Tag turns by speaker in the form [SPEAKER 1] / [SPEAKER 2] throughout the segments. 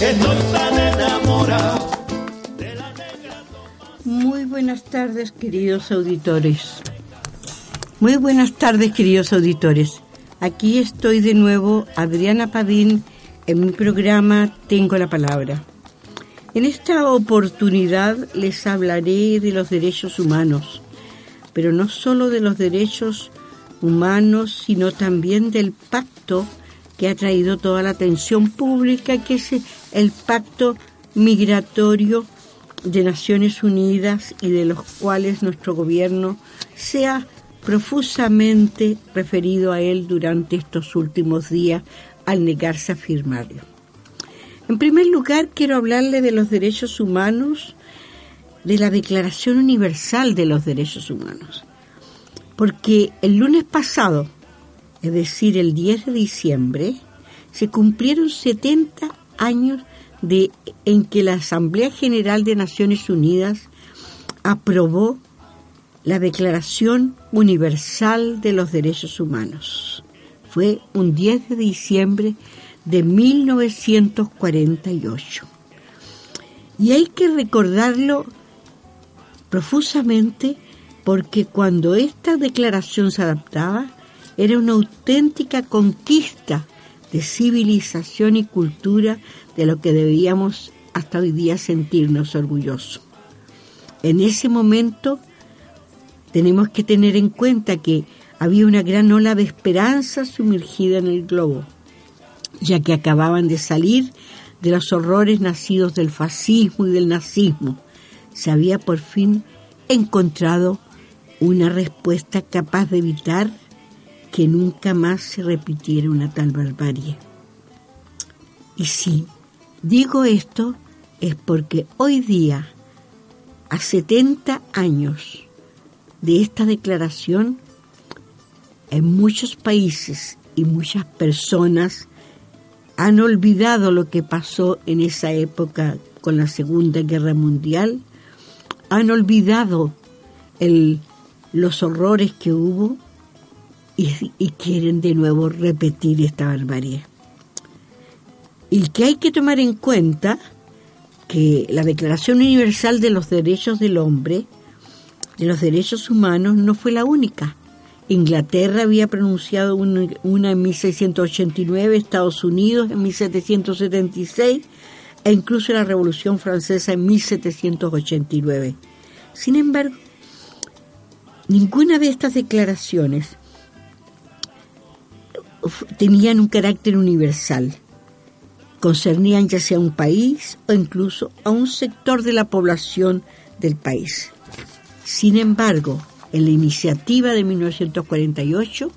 [SPEAKER 1] Estoy tan enamorado.
[SPEAKER 2] Muy buenas tardes, queridos auditores. Muy buenas tardes, queridos auditores. Aquí estoy de nuevo, Adriana Padín, en mi programa Tengo la Palabra. En esta oportunidad les hablaré de los derechos humanos, pero no solo de los derechos humanos, sino también del pacto que ha traído toda la atención pública, que es el pacto migratorio de Naciones Unidas y de los cuales nuestro gobierno se ha profusamente referido a él durante estos últimos días al negarse a firmarlo. En primer lugar, quiero hablarle de los derechos humanos, de la Declaración Universal de los Derechos Humanos, porque el lunes pasado, es decir, el 10 de diciembre, se cumplieron 70 años de, en que la Asamblea General de Naciones Unidas aprobó la Declaración Universal de los Derechos Humanos. Fue un 10 de diciembre de 1948. Y hay que recordarlo profusamente porque cuando esta declaración se adaptaba, era una auténtica conquista de civilización y cultura de lo que debíamos hasta hoy día sentirnos orgullosos. En ese momento tenemos que tener en cuenta que había una gran ola de esperanza sumergida en el globo, ya que acababan de salir de los horrores nacidos del fascismo y del nazismo. Se había por fin encontrado una respuesta capaz de evitar que nunca más se repitiera una tal barbarie. Y si digo esto es porque hoy día, a 70 años de esta declaración, en muchos países y muchas personas han olvidado lo que pasó en esa época con la Segunda Guerra Mundial, han olvidado los horrores que hubo y, quieren de nuevo repetir esta barbarie. Y que hay que tomar en cuenta que la Declaración Universal de los Derechos del Hombre, de los Derechos Humanos, no fue la única. Inglaterra había pronunciado una, en 1689, Estados Unidos en 1776 e incluso la Revolución Francesa en 1789. Sin embargo, ninguna de estas declaraciones tenían un carácter universal. Concernían ya sea un país o incluso a un sector de la población del país. Sin embargo, en la iniciativa de 1948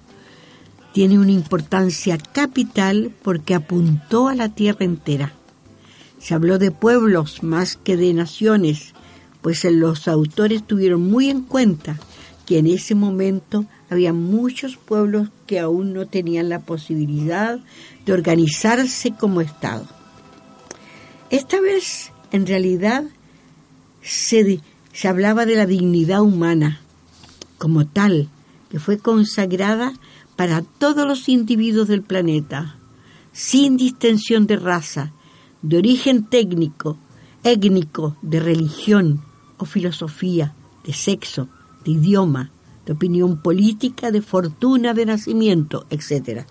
[SPEAKER 2] tiene una importancia capital porque apuntó a la tierra entera. Se habló de pueblos más que de naciones, pues los autores tuvieron muy en cuenta que en ese momento había muchos pueblos que aún no tenían la posibilidad de organizarse como Estado. Esta vez, en realidad, se, se hablaba de la dignidad humana como tal, que fue consagrada para todos los individuos del planeta, sin distensión de raza, de origen técnico, étnico, de religión o filosofía, de sexo, de idioma, de opinión política, de fortuna, de nacimiento, etc.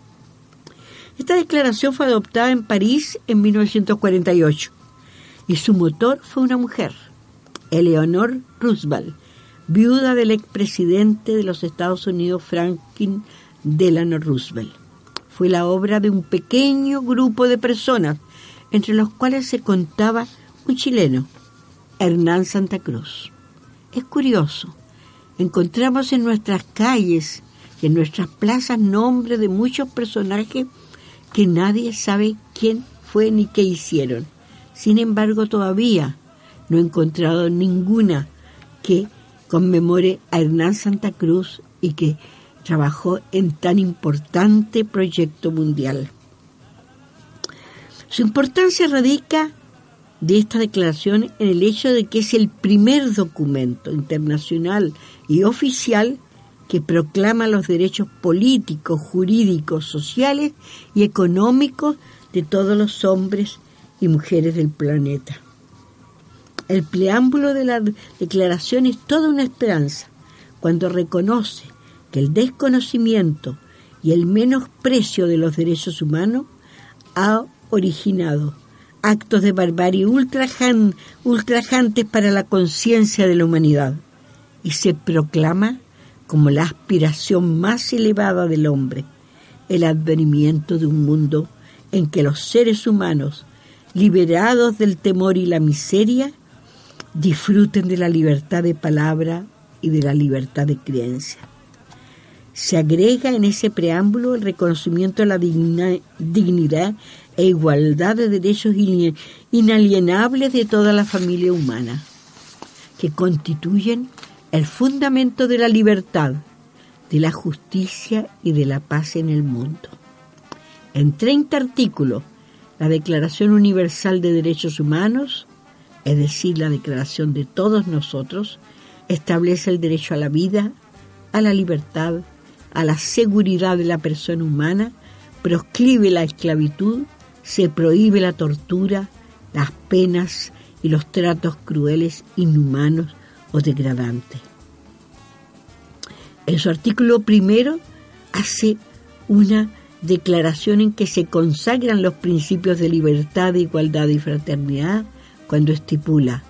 [SPEAKER 2] Esta declaración fue adoptada en París en 1948 y su motor fue una mujer, Eleanor Roosevelt, viuda del expresidente de los Estados Unidos Franklin Delano Roosevelt. Fue la obra de un pequeño grupo de personas, entre los cuales se contaba un chileno, Hernán Santa Cruz. Es curioso Encontramos en nuestras calles y en nuestras plazas nombres de muchos personajes que nadie sabe quién fue ni qué hicieron. Sin embargo, todavía no he encontrado ninguna que conmemore a Hernán Santa Cruz y que trabajó en tan importante proyecto mundial. Su importancia radica de esta declaración en el hecho de que es el primer documento internacional y oficial que proclama los derechos políticos, jurídicos, sociales y económicos de todos los hombres y mujeres del planeta. El preámbulo de la declaración es toda una esperanza cuando reconoce que el desconocimiento y el menosprecio de los derechos humanos ha originado actos de barbarie ultrajantes para la conciencia de la humanidad y se proclama como la aspiración más elevada del hombre, el advenimiento de un mundo en que los seres humanos, liberados del temor y la miseria, disfruten de la libertad de palabra y de la libertad de creencia. Se agrega en ese preámbulo el reconocimiento de la dignidad e igualdad de derechos inalienables de toda la familia humana, que constituyen el fundamento de la libertad, de la justicia y de la paz en el mundo. En 30 artículos, la Declaración Universal de Derechos Humanos, es decir, la Declaración de todos nosotros, establece el derecho a la vida, a la libertad, a la seguridad de la persona humana, proscribe la esclavitud, se prohíbe la tortura, las penas y los tratos crueles, inhumanos o degradantes. En su artículo primero hace una declaración en que se consagran los principios de libertad, igualdad y fraternidad cuando estipula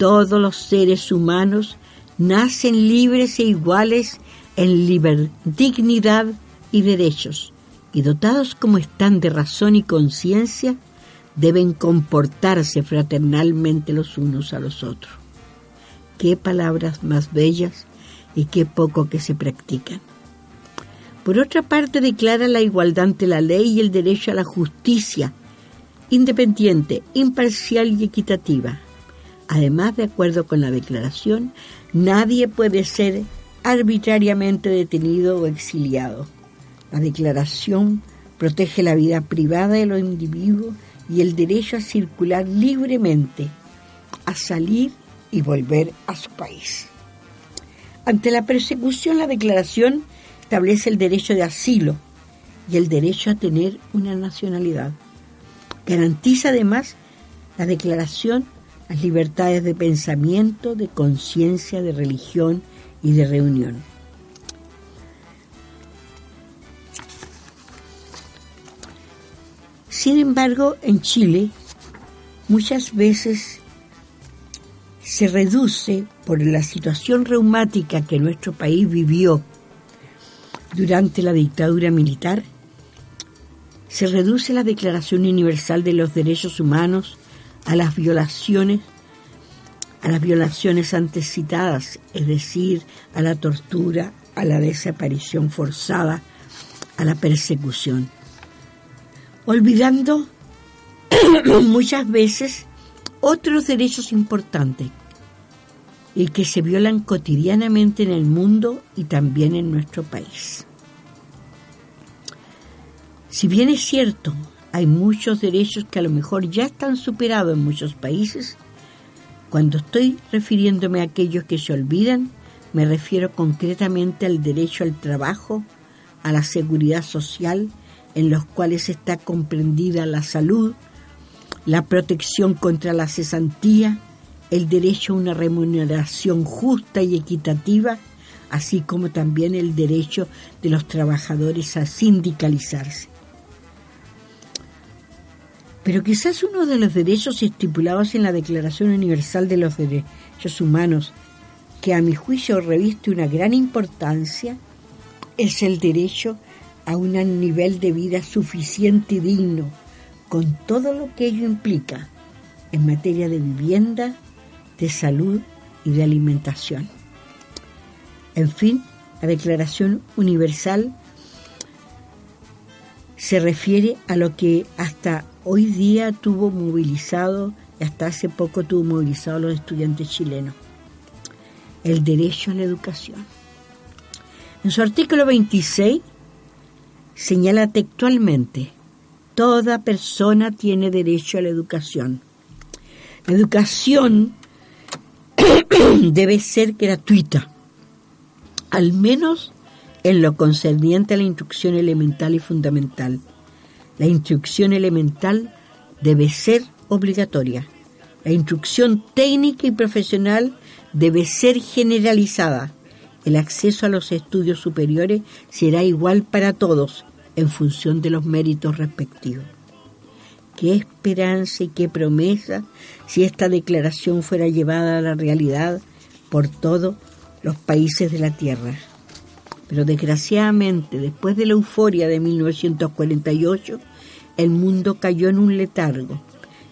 [SPEAKER 2] todos los seres humanos nacen libres e iguales en dignidad y derechos, y dotados como están de razón y conciencia, deben comportarse fraternalmente los unos a los otros. Qué palabras más bellas y qué poco que se practican. Por otra parte, declara la igualdad ante la ley y el derecho a la justicia, independiente, imparcial y equitativa. Además, de acuerdo con la declaración, nadie puede ser arbitrariamente detenido o exiliado. La declaración protege la vida privada de los individuos y el derecho a circular libremente, a salir y volver a su país. Ante la persecución, la declaración establece el derecho de asilo y el derecho a tener una nacionalidad. Garantiza además la declaración las libertades de pensamiento, de conciencia, de religión y de reunión. Sin embargo, en Chile muchas veces se reduce por la situación reumática que nuestro país vivió durante la dictadura militar, se reduce la Declaración Universal de los Derechos Humanos a las violaciones a las violaciones antes citadas, es decir, a la tortura, a la desaparición forzada, a la persecución. Olvidando muchas veces otros derechos importantes y que se violan cotidianamente en el mundo y también en nuestro país. Si bien es cierto, hay muchos derechos que a lo mejor ya están superados en muchos países, cuando estoy refiriéndome a aquellos que se olvidan, me refiero concretamente al derecho al trabajo, a la seguridad social, en los cuales está comprendida la salud, la protección contra la cesantía, el derecho a una remuneración justa y equitativa, así como también el derecho de los trabajadores a sindicalizarse. Pero quizás uno de los derechos estipulados en la Declaración Universal de los Derechos Humanos, que a mi juicio reviste una gran importancia, es el derecho a un nivel de vida suficiente y digno, con todo lo que ello implica en materia de vivienda, de salud y de alimentación. En fin, la Declaración Universal se refiere a lo que hasta hoy día tuvo movilizado y hasta hace poco tuvo movilizado a los estudiantes chilenos, el derecho a la educación. En su artículo 26 señala textualmente, toda persona tiene derecho a la educación. La educación debe ser gratuita, al menos en lo concerniente a la instrucción elemental y fundamental. La instrucción elemental debe ser obligatoria. La instrucción técnica y profesional debe ser generalizada. El acceso a los estudios superiores será igual para todos en función de los méritos respectivos. Qué esperanza y qué promesa si esta declaración fuera llevada a la realidad por todos los países de la Tierra. Pero desgraciadamente, después de la euforia de 1948, el mundo cayó en un letargo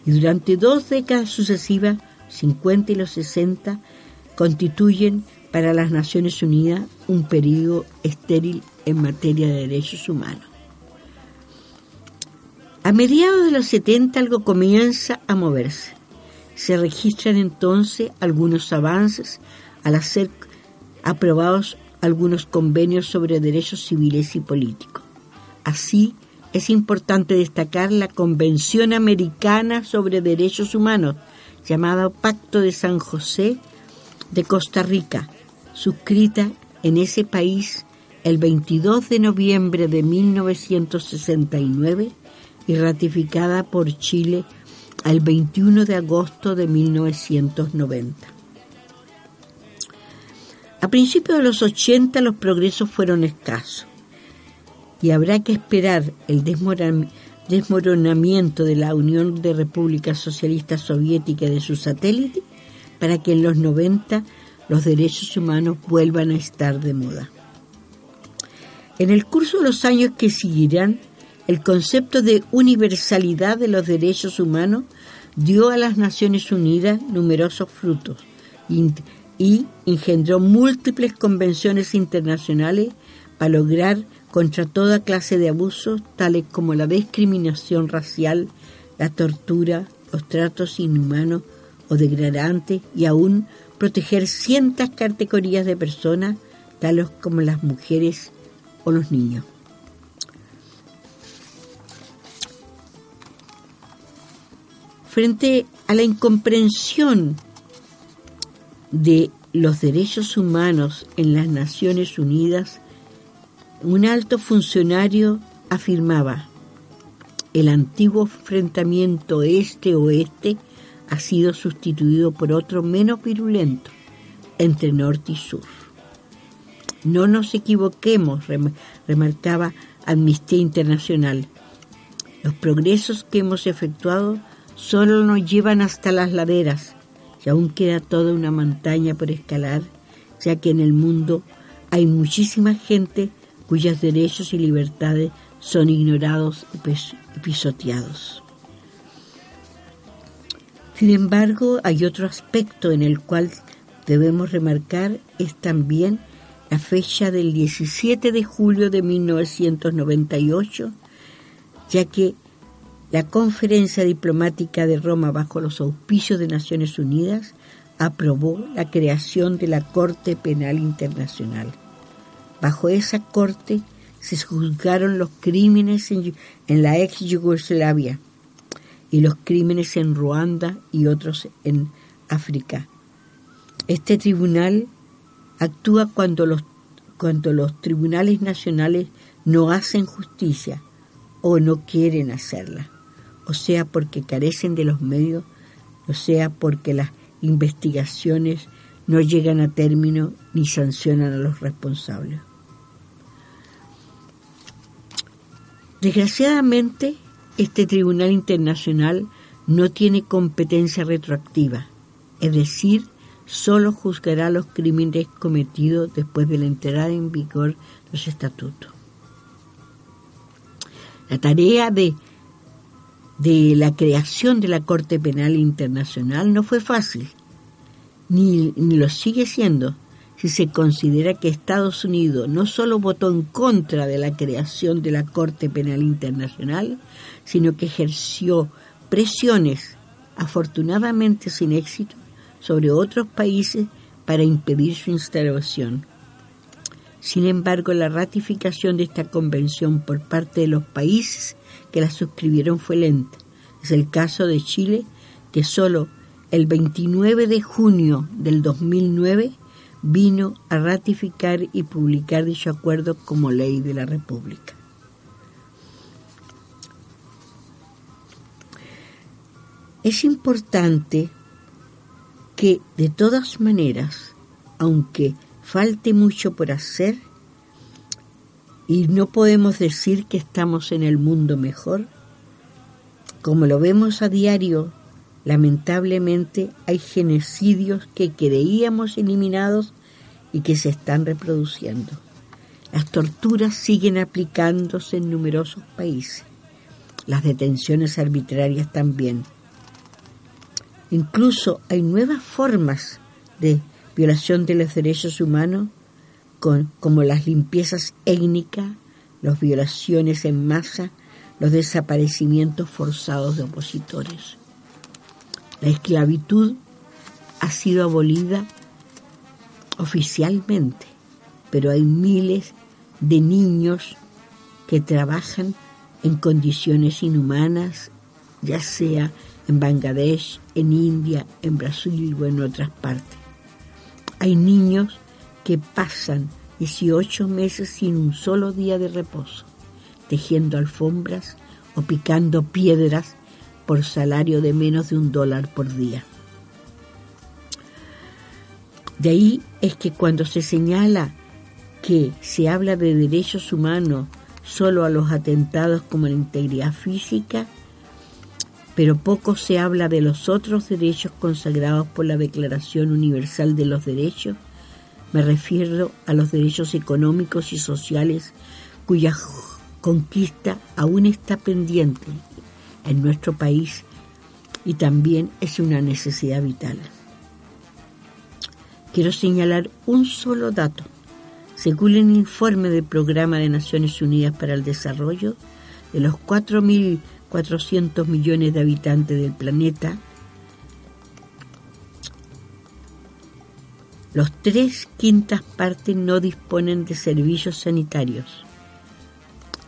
[SPEAKER 2] y durante dos décadas sucesivas, 50 y los 60, constituyen para las Naciones Unidas un periodo estéril en materia de derechos humanos. A mediados de los 70 algo comienza a moverse. Se registran entonces algunos avances al hacer aprobados algunos convenios sobre derechos civiles y políticos. Así, es importante destacar la Convención Americana sobre Derechos Humanos, llamada Pacto de San José de Costa Rica, suscrita en ese país el 22 de noviembre de 1969 y ratificada por Chile el 21 de agosto de 1990. A principios de los 80 los progresos fueron escasos y habrá que esperar el desmoronamiento de la Unión de Repúblicas Socialistas Soviéticas y de sus satélites para que en los 90 los derechos humanos vuelvan a estar de moda. En el curso de los años que seguirán, el concepto de universalidad de los derechos humanos dio a las Naciones Unidas numerosos frutos y engendró múltiples convenciones internacionales para lograr contra toda clase de abusos, tales como la discriminación racial, la tortura, los tratos inhumanos o degradantes y aún proteger ciertas categorías de personas, tales como las mujeres o los niños. Frente a la incomprensión de los derechos humanos en las Naciones Unidas, un alto funcionario afirmaba, el antiguo enfrentamiento este-oeste ha sido sustituido por otro menos virulento entre norte y sur. No nos equivoquemos, remarcaba Amnistía Internacional. Los progresos que hemos efectuado solo nos llevan hasta las laderas y aún queda toda una montaña por escalar, ya que en el mundo hay muchísima gente cuyos derechos y libertades son ignorados y pisoteados. Sin embargo, hay otro aspecto en el cual debemos remarcar, es también la fecha del 17 de julio de 1998, ya que la Conferencia Diplomática de Roma, bajo los auspicios de Naciones Unidas, aprobó la creación de la Corte Penal Internacional. Bajo esa corte se juzgaron los crímenes en, la ex Yugoslavia y los crímenes en Ruanda y otros en África. Este tribunal actúa cuando los, cuando los tribunales nacionales no hacen justicia o no quieren hacerla o sea porque carecen de los medios, o sea porque las investigaciones no llegan a término ni sancionan a los responsables. Desgraciadamente, este Tribunal Internacional no tiene competencia retroactiva, es decir, solo juzgará los crímenes cometidos después de la entrada en vigor de los estatutos. La tarea de de la creación de la Corte Penal Internacional no fue fácil, ni, lo sigue siendo, si se considera que Estados Unidos no solo votó en contra de la creación de la Corte Penal Internacional, sino que ejerció presiones, afortunadamente sin éxito, sobre otros países para impedir su instalación. Sin embargo, la ratificación de esta convención por parte de los países que la suscribieron fue lenta. Es el caso de Chile, que solo el 29 de junio del 2009 vino a ratificar y publicar dicho acuerdo como ley de la República. Es importante que de todas maneras, aunque falte mucho por hacer, y no podemos decir que estamos en el mundo mejor, como lo vemos a diario Lamentablemente hay genocidios que creíamos eliminados y que se están reproduciendo. Las torturas siguen aplicándose en numerosos países. Las detenciones arbitrarias también. Incluso hay nuevas formas de violación de los derechos humanos, como las limpiezas étnicas, las violaciones en masa, los desaparecimientos forzados de opositores. La esclavitud ha sido abolida oficialmente, pero hay miles de niños que trabajan en condiciones inhumanas, ya sea en Bangladesh, en India, en Brasil o en otras partes. Hay niños que pasan 18 meses sin un solo día de reposo, tejiendo alfombras o picando piedras por salario de menos de un dólar por día. De ahí es que cuando se señala que se habla de derechos humanos solo a los atentados como la integridad física, pero poco se habla de los otros derechos consagrados por la Declaración Universal de los Derechos, me refiero a los derechos económicos y sociales cuya conquista aún está pendiente en nuestro país y también es una necesidad vital. Quiero señalar un solo dato. Según el informe del Programa de Naciones Unidas para el Desarrollo, de los 4.400 millones de habitantes del planeta, los tres quintas partes no disponen de servicios sanitarios.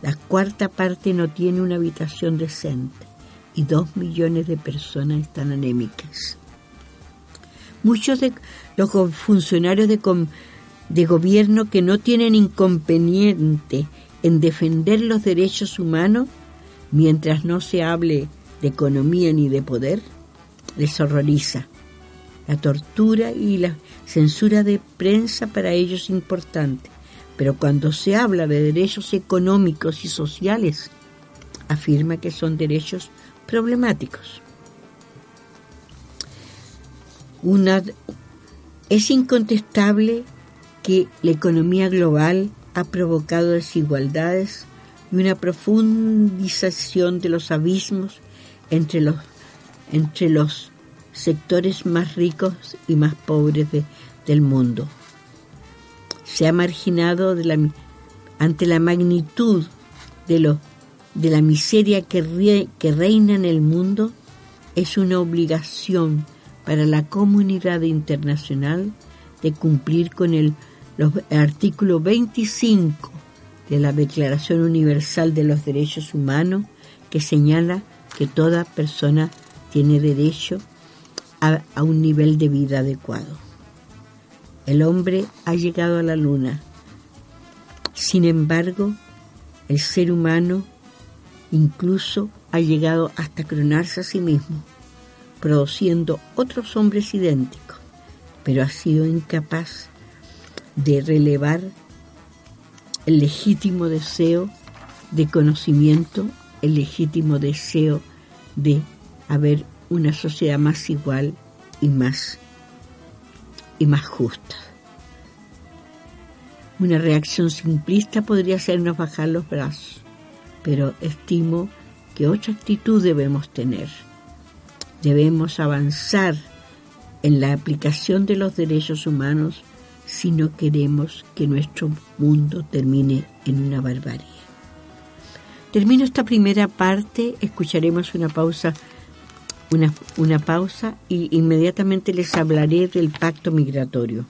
[SPEAKER 2] La cuarta parte no tiene una habitación decente y dos millones de personas están anémicas. Muchos de los funcionarios de, de gobierno que no tienen inconveniente en defender los derechos humanos, mientras no se hable de economía ni de poder, les horroriza. La tortura y la censura de prensa para ellos es importante, pero cuando se habla de derechos económicos y sociales, afirma que son derechos problemáticos. Es incontestable que la economía global ha provocado desigualdades y una profundización de los abismos entre los, entre los sectores más ricos y más pobres del mundo. Se ha marginado de ante la magnitud de los de la miseria que, que reina en el mundo, es una obligación para la comunidad internacional de cumplir con el artículo 25 de la Declaración Universal de los Derechos Humanos que señala que toda persona tiene derecho a, un nivel de vida adecuado. El hombre ha llegado a la luna. Sin embargo, el ser humano Incluso ha llegado hasta clonarse a sí mismo, produciendo otros hombres idénticos, pero ha sido incapaz de relevar el legítimo deseo de conocimiento, el legítimo deseo de haber una sociedad más igual y más y más justa. Una reacción simplista podría hacernos bajar los brazos pero estimo que otra actitud debemos tener. Debemos avanzar en la aplicación de los derechos humanos
[SPEAKER 1] si no queremos que nuestro mundo termine en una barbarie. Termino esta primera parte, escucharemos una pausa, una, una pausa y inmediatamente les hablaré del pacto migratorio.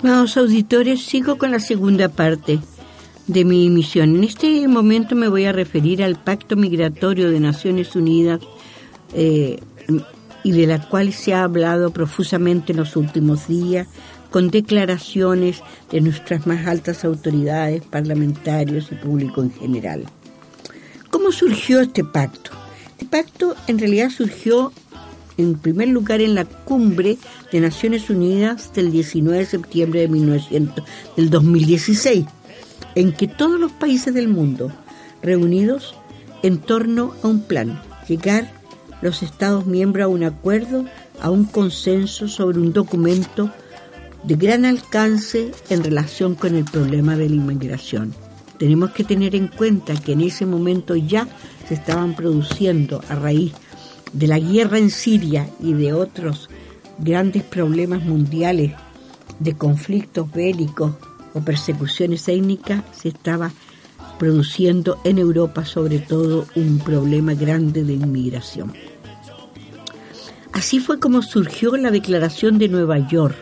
[SPEAKER 2] Estimados auditores, sigo con la segunda parte de mi emisión. En este momento me voy a referir al Pacto Migratorio de Naciones Unidas eh, y de la cual se ha hablado profusamente en los últimos días con declaraciones de nuestras más altas autoridades, parlamentarios y público en general. ¿Cómo surgió este pacto? Este pacto en realidad surgió en primer lugar en la cumbre de Naciones Unidas del 19 de septiembre de 1900, del 2016, en que todos los países del mundo reunidos en torno a un plan, llegar los Estados miembros a un acuerdo, a un consenso sobre un documento de gran alcance en relación con el problema de la inmigración. Tenemos que tener en cuenta que en ese momento ya se estaban produciendo a raíz de la guerra en Siria y de otros grandes problemas mundiales de conflictos bélicos o persecuciones étnicas, se estaba produciendo en Europa sobre todo un problema grande de inmigración. Así fue como surgió la Declaración de Nueva York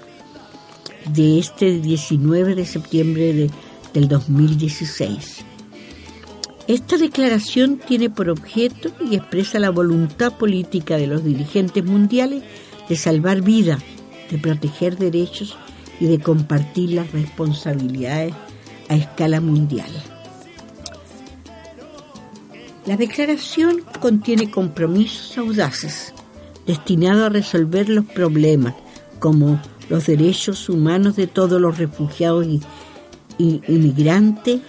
[SPEAKER 2] de este 19 de septiembre de, del 2016. Esta declaración tiene por objeto y expresa la voluntad política de los dirigentes mundiales de salvar vidas, de proteger derechos y de compartir las responsabilidades a escala mundial. La declaración contiene compromisos audaces destinados a resolver los problemas como los derechos humanos de todos los refugiados y, inmigrantes,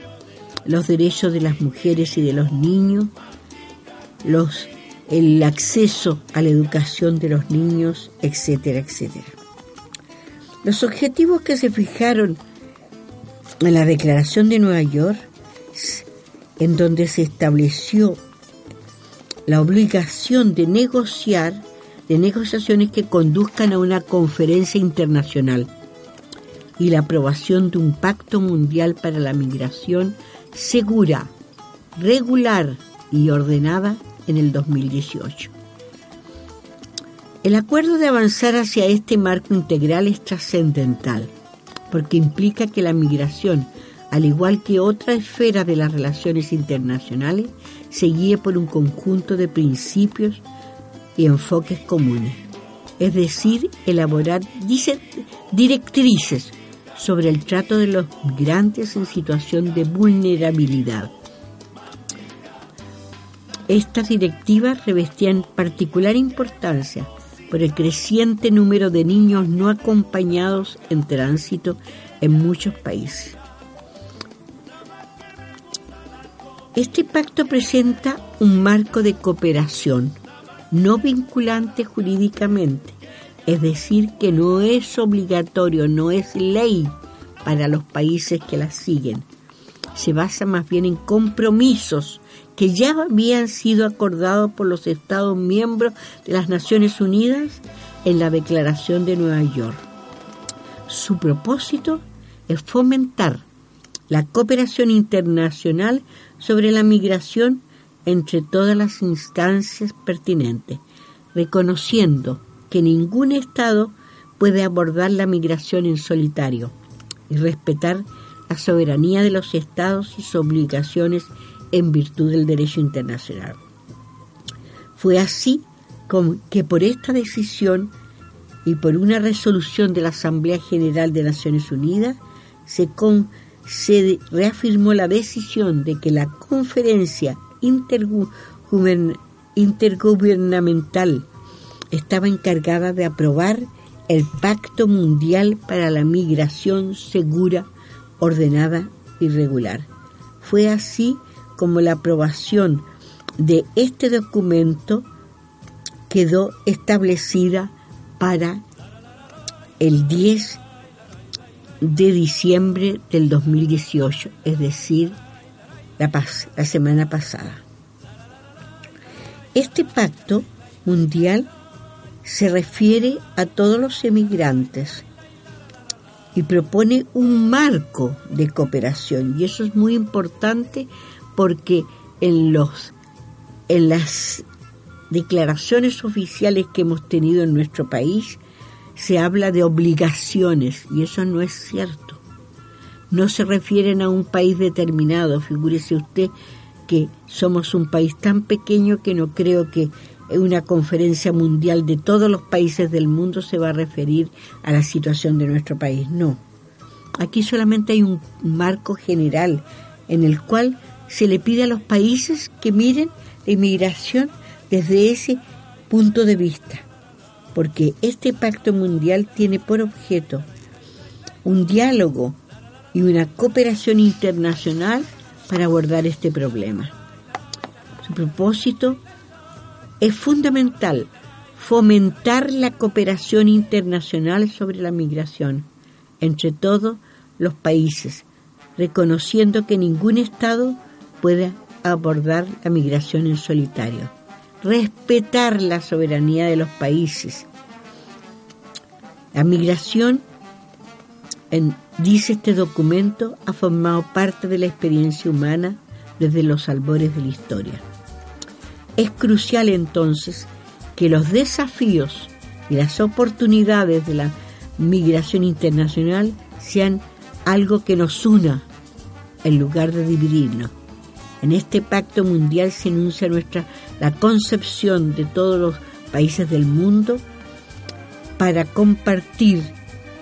[SPEAKER 2] los derechos de las mujeres y de los niños, los, el acceso a la educación de los niños, etcétera, etcétera. Los objetivos que se fijaron en la Declaración de Nueva York, en donde se estableció la obligación de negociar, de negociaciones que conduzcan a una conferencia internacional y la aprobación de un pacto mundial para la migración segura, regular y ordenada en el 2018. El acuerdo de avanzar hacia este marco integral es trascendental, porque implica que la migración, al igual que otra esfera de las relaciones internacionales, se guíe por un conjunto de principios y enfoques comunes, es decir, elaborar directrices sobre el trato de los migrantes en situación de vulnerabilidad. Estas directivas revestían particular importancia por el creciente número de niños no acompañados en tránsito en muchos países. Este pacto presenta un marco de cooperación no vinculante jurídicamente, es decir, que no es obligatorio, no es ley para los países que la siguen. Se basa más bien en compromisos que ya habían sido acordados por los Estados miembros de las Naciones Unidas en la Declaración de Nueva York. Su propósito es fomentar la cooperación internacional sobre la migración entre todas las instancias pertinentes, reconociendo que ningún Estado puede abordar la migración en solitario y respetar la soberanía de los Estados y sus obligaciones en virtud del derecho internacional. Fue así como que por esta decisión y por una resolución de la Asamblea General de Naciones Unidas se, se reafirmó la decisión de que la conferencia intergubernamental estaba encargada de aprobar el Pacto Mundial para la Migración Segura, Ordenada y Regular. Fue así como la aprobación de este documento quedó establecida para el 10 de diciembre del 2018, es decir, la, la semana pasada. Este pacto mundial se refiere a todos los emigrantes y propone un marco de cooperación y eso es muy importante porque en los en las declaraciones oficiales que hemos tenido en nuestro país se habla de obligaciones y eso no es cierto. No se refieren a un país determinado. Figúrese usted que somos un país tan pequeño que no creo que una conferencia mundial de todos los países del mundo se va a referir a la situación de nuestro país. No. Aquí solamente hay un marco general en el cual se le pide a los países que miren la inmigración desde ese punto de vista, porque este pacto mundial tiene por objeto un diálogo y una cooperación internacional para abordar este problema. Su propósito es fundamental fomentar la cooperación internacional sobre la migración entre todos los países, reconociendo que ningún Estado puede abordar la migración en solitario. Respetar la soberanía de los países. La migración, dice este documento, ha formado parte de la experiencia humana desde los albores de la historia. Es crucial entonces que los desafíos y las oportunidades de la migración internacional sean algo que nos una en lugar de dividirnos. En este pacto mundial se enuncia nuestra la concepción de todos los países del mundo para compartir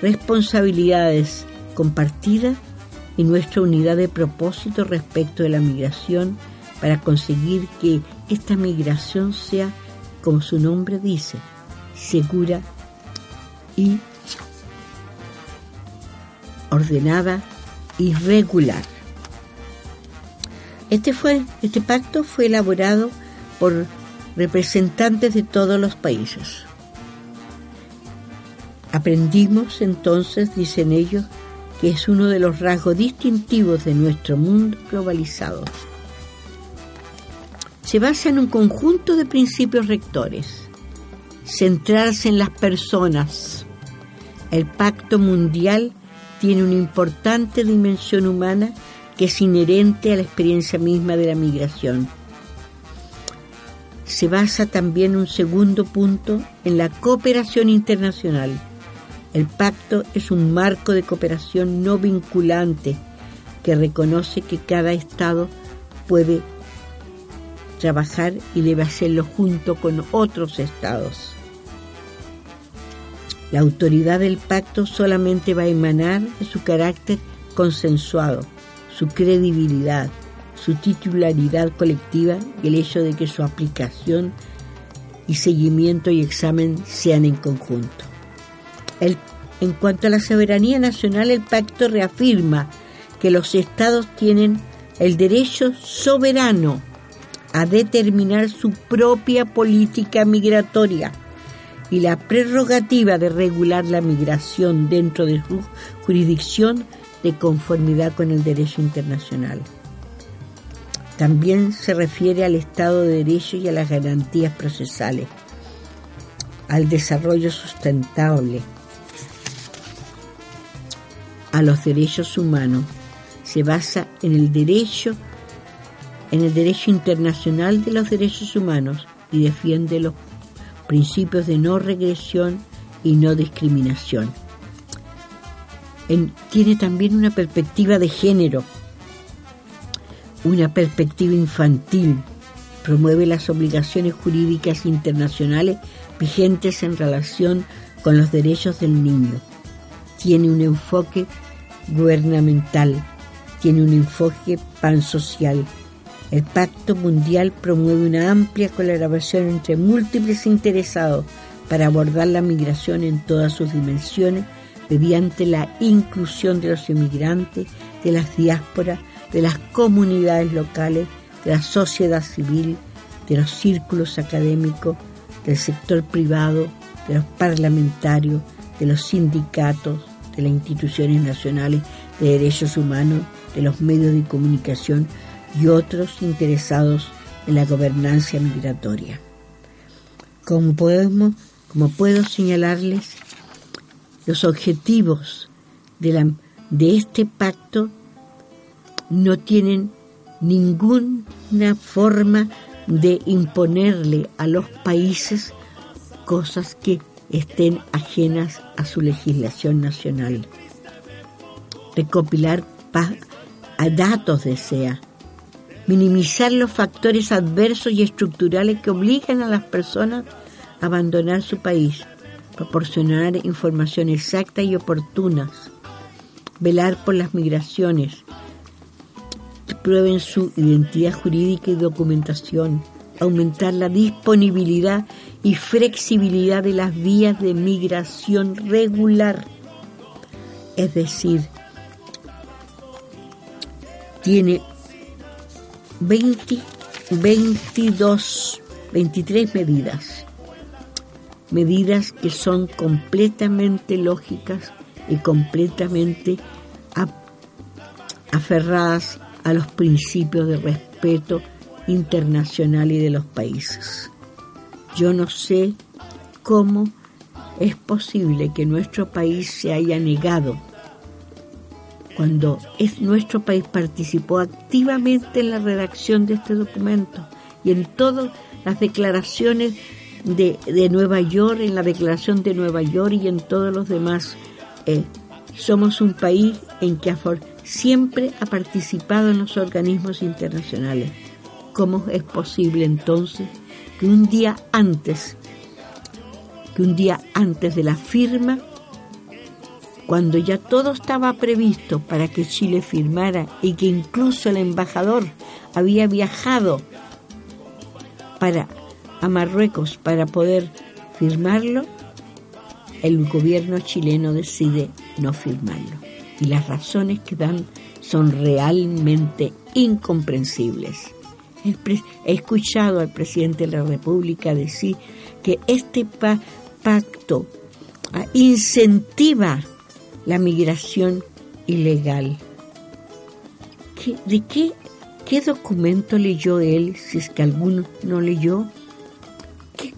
[SPEAKER 2] responsabilidades compartidas y nuestra unidad de propósito respecto de la migración para conseguir que esta migración sea, como su nombre dice, segura y ordenada y regular. Este, fue, este pacto fue elaborado por representantes de todos los países. Aprendimos entonces, dicen ellos, que es uno de los rasgos distintivos de nuestro mundo globalizado. Se basa en un conjunto de principios rectores. Centrarse en las personas. El pacto mundial tiene una importante dimensión humana que es inherente a la experiencia misma de la migración. Se basa también un segundo punto en la cooperación internacional. El pacto es un marco de cooperación no vinculante que reconoce que cada Estado puede trabajar y debe hacerlo junto con otros Estados. La autoridad del pacto solamente va a emanar de su carácter consensuado su credibilidad, su titularidad colectiva y el hecho de que su aplicación y seguimiento y examen sean en conjunto. en cuanto a la soberanía nacional, el pacto reafirma que los estados tienen el derecho soberano a determinar su propia política migratoria y la prerrogativa de regular la migración dentro de su jurisdicción de conformidad con el derecho internacional. También se refiere al Estado de Derecho y a las garantías procesales, al desarrollo sustentable, a los derechos humanos. Se basa en el derecho, en el derecho internacional de los derechos humanos y defiende los principios de no regresión y no discriminación tiene también una perspectiva de género, una perspectiva infantil, promueve las obligaciones jurídicas internacionales vigentes en relación con los derechos del niño, tiene un enfoque gubernamental, tiene un enfoque pansocial. El Pacto Mundial promueve una amplia colaboración entre múltiples interesados para abordar la migración en todas sus dimensiones mediante la inclusión de los inmigrantes, de las diásporas, de las comunidades locales, de la sociedad civil, de los círculos académicos, del sector privado, de los parlamentarios, de los sindicatos, de las instituciones nacionales de derechos humanos, de los medios de comunicación y otros interesados en la gobernanza migratoria. Como podemos, como puedo señalarles, los objetivos de, este pacto no tienen ninguna forma de imponerle a los países cosas que estén ajenas a su legislación nacional. Recopilar datos desea. Minimizar los factores adversos y estructurales que obligan a las personas a abandonar su país. Proporcionar información exacta y oportunas. Velar por las migraciones. Prueben su identidad jurídica y documentación aumentar la disponibilidad y flexibilidad de las vías de migración regular. Es decir, tiene 20, 22, 23 medidas. Medidas que son completamente lógicas y completamente aferradas a los principios de respeto internacional y de los países. Yo no sé cómo es posible que nuestro país se haya negado cuando es, nuestro país participó activamente en la redacción de este documento y en todas las declaraciones de, Nueva York, en la declaración de Nueva York y en todos los demás. Eh, somos un país en que siempre ha participado en los organismos internacionales. ¿Cómo es posible entonces que un día antes, que un día antes de la firma, cuando ya todo estaba previsto para que Chile firmara y que incluso el embajador había viajado para a Marruecos para poder firmarlo, el gobierno chileno decide no firmarlo. Y las razones que dan son realmente incomprensibles. He escuchado al presidente de la República decir que este pacto ah, incentiva la migración ilegal. ¿De qué, qué documento leyó él, si es que alguno no leyó?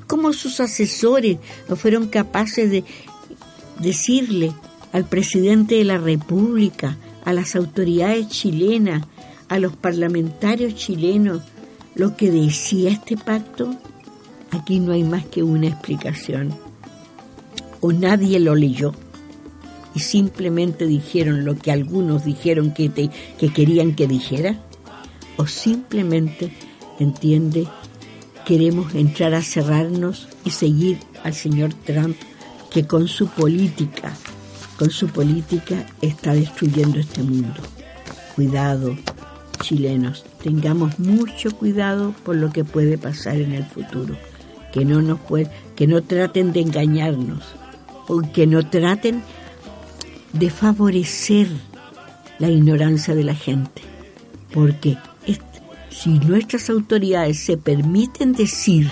[SPEAKER 2] ¿Cómo sus asesores no fueron capaces de decirle al presidente de la República, a las autoridades chilenas, a los parlamentarios chilenos, lo que decía este pacto, aquí no hay más que una explicación. O nadie lo leyó. Y simplemente dijeron lo que algunos dijeron que, que querían que dijera, o simplemente, entiende, queremos entrar a cerrarnos y seguir al señor Trump que con su política, con su política está destruyendo este mundo. Cuidado, chilenos, tengamos mucho cuidado por lo que puede pasar en el futuro. Que no nos que no traten de engañarnos, o que no traten de favorecer la ignorancia de la gente. Porque si nuestras autoridades se permiten decir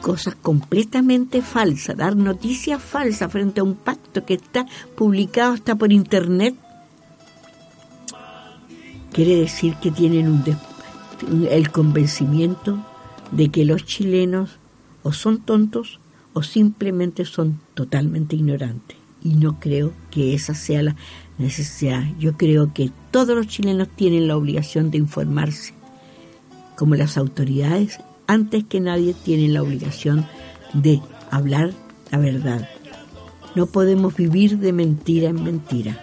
[SPEAKER 2] cosas completamente falsas, dar noticias falsas frente a un pacto que está publicado hasta por internet, quiere decir que tienen un el convencimiento de que los chilenos o son tontos o simplemente son totalmente ignorantes. Y no creo que esa sea la necesidad. Yo creo que todos los chilenos tienen la obligación de informarse, como las autoridades, antes que nadie tienen la obligación de hablar la verdad. No podemos vivir de mentira en mentira.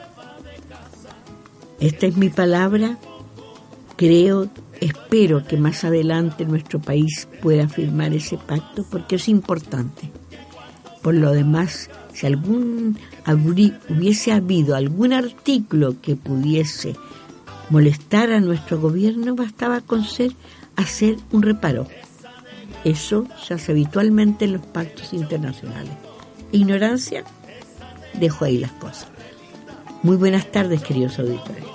[SPEAKER 2] Esta es mi palabra. Creo, espero que más adelante nuestro país pueda firmar ese pacto porque es importante. Por lo demás, si algún hubiese habido algún artículo que pudiese molestar a nuestro gobierno, bastaba con ser hacer un reparo. Eso se hace habitualmente en los pactos internacionales. Ignorancia, dejo ahí las cosas. Muy buenas tardes, queridos auditores.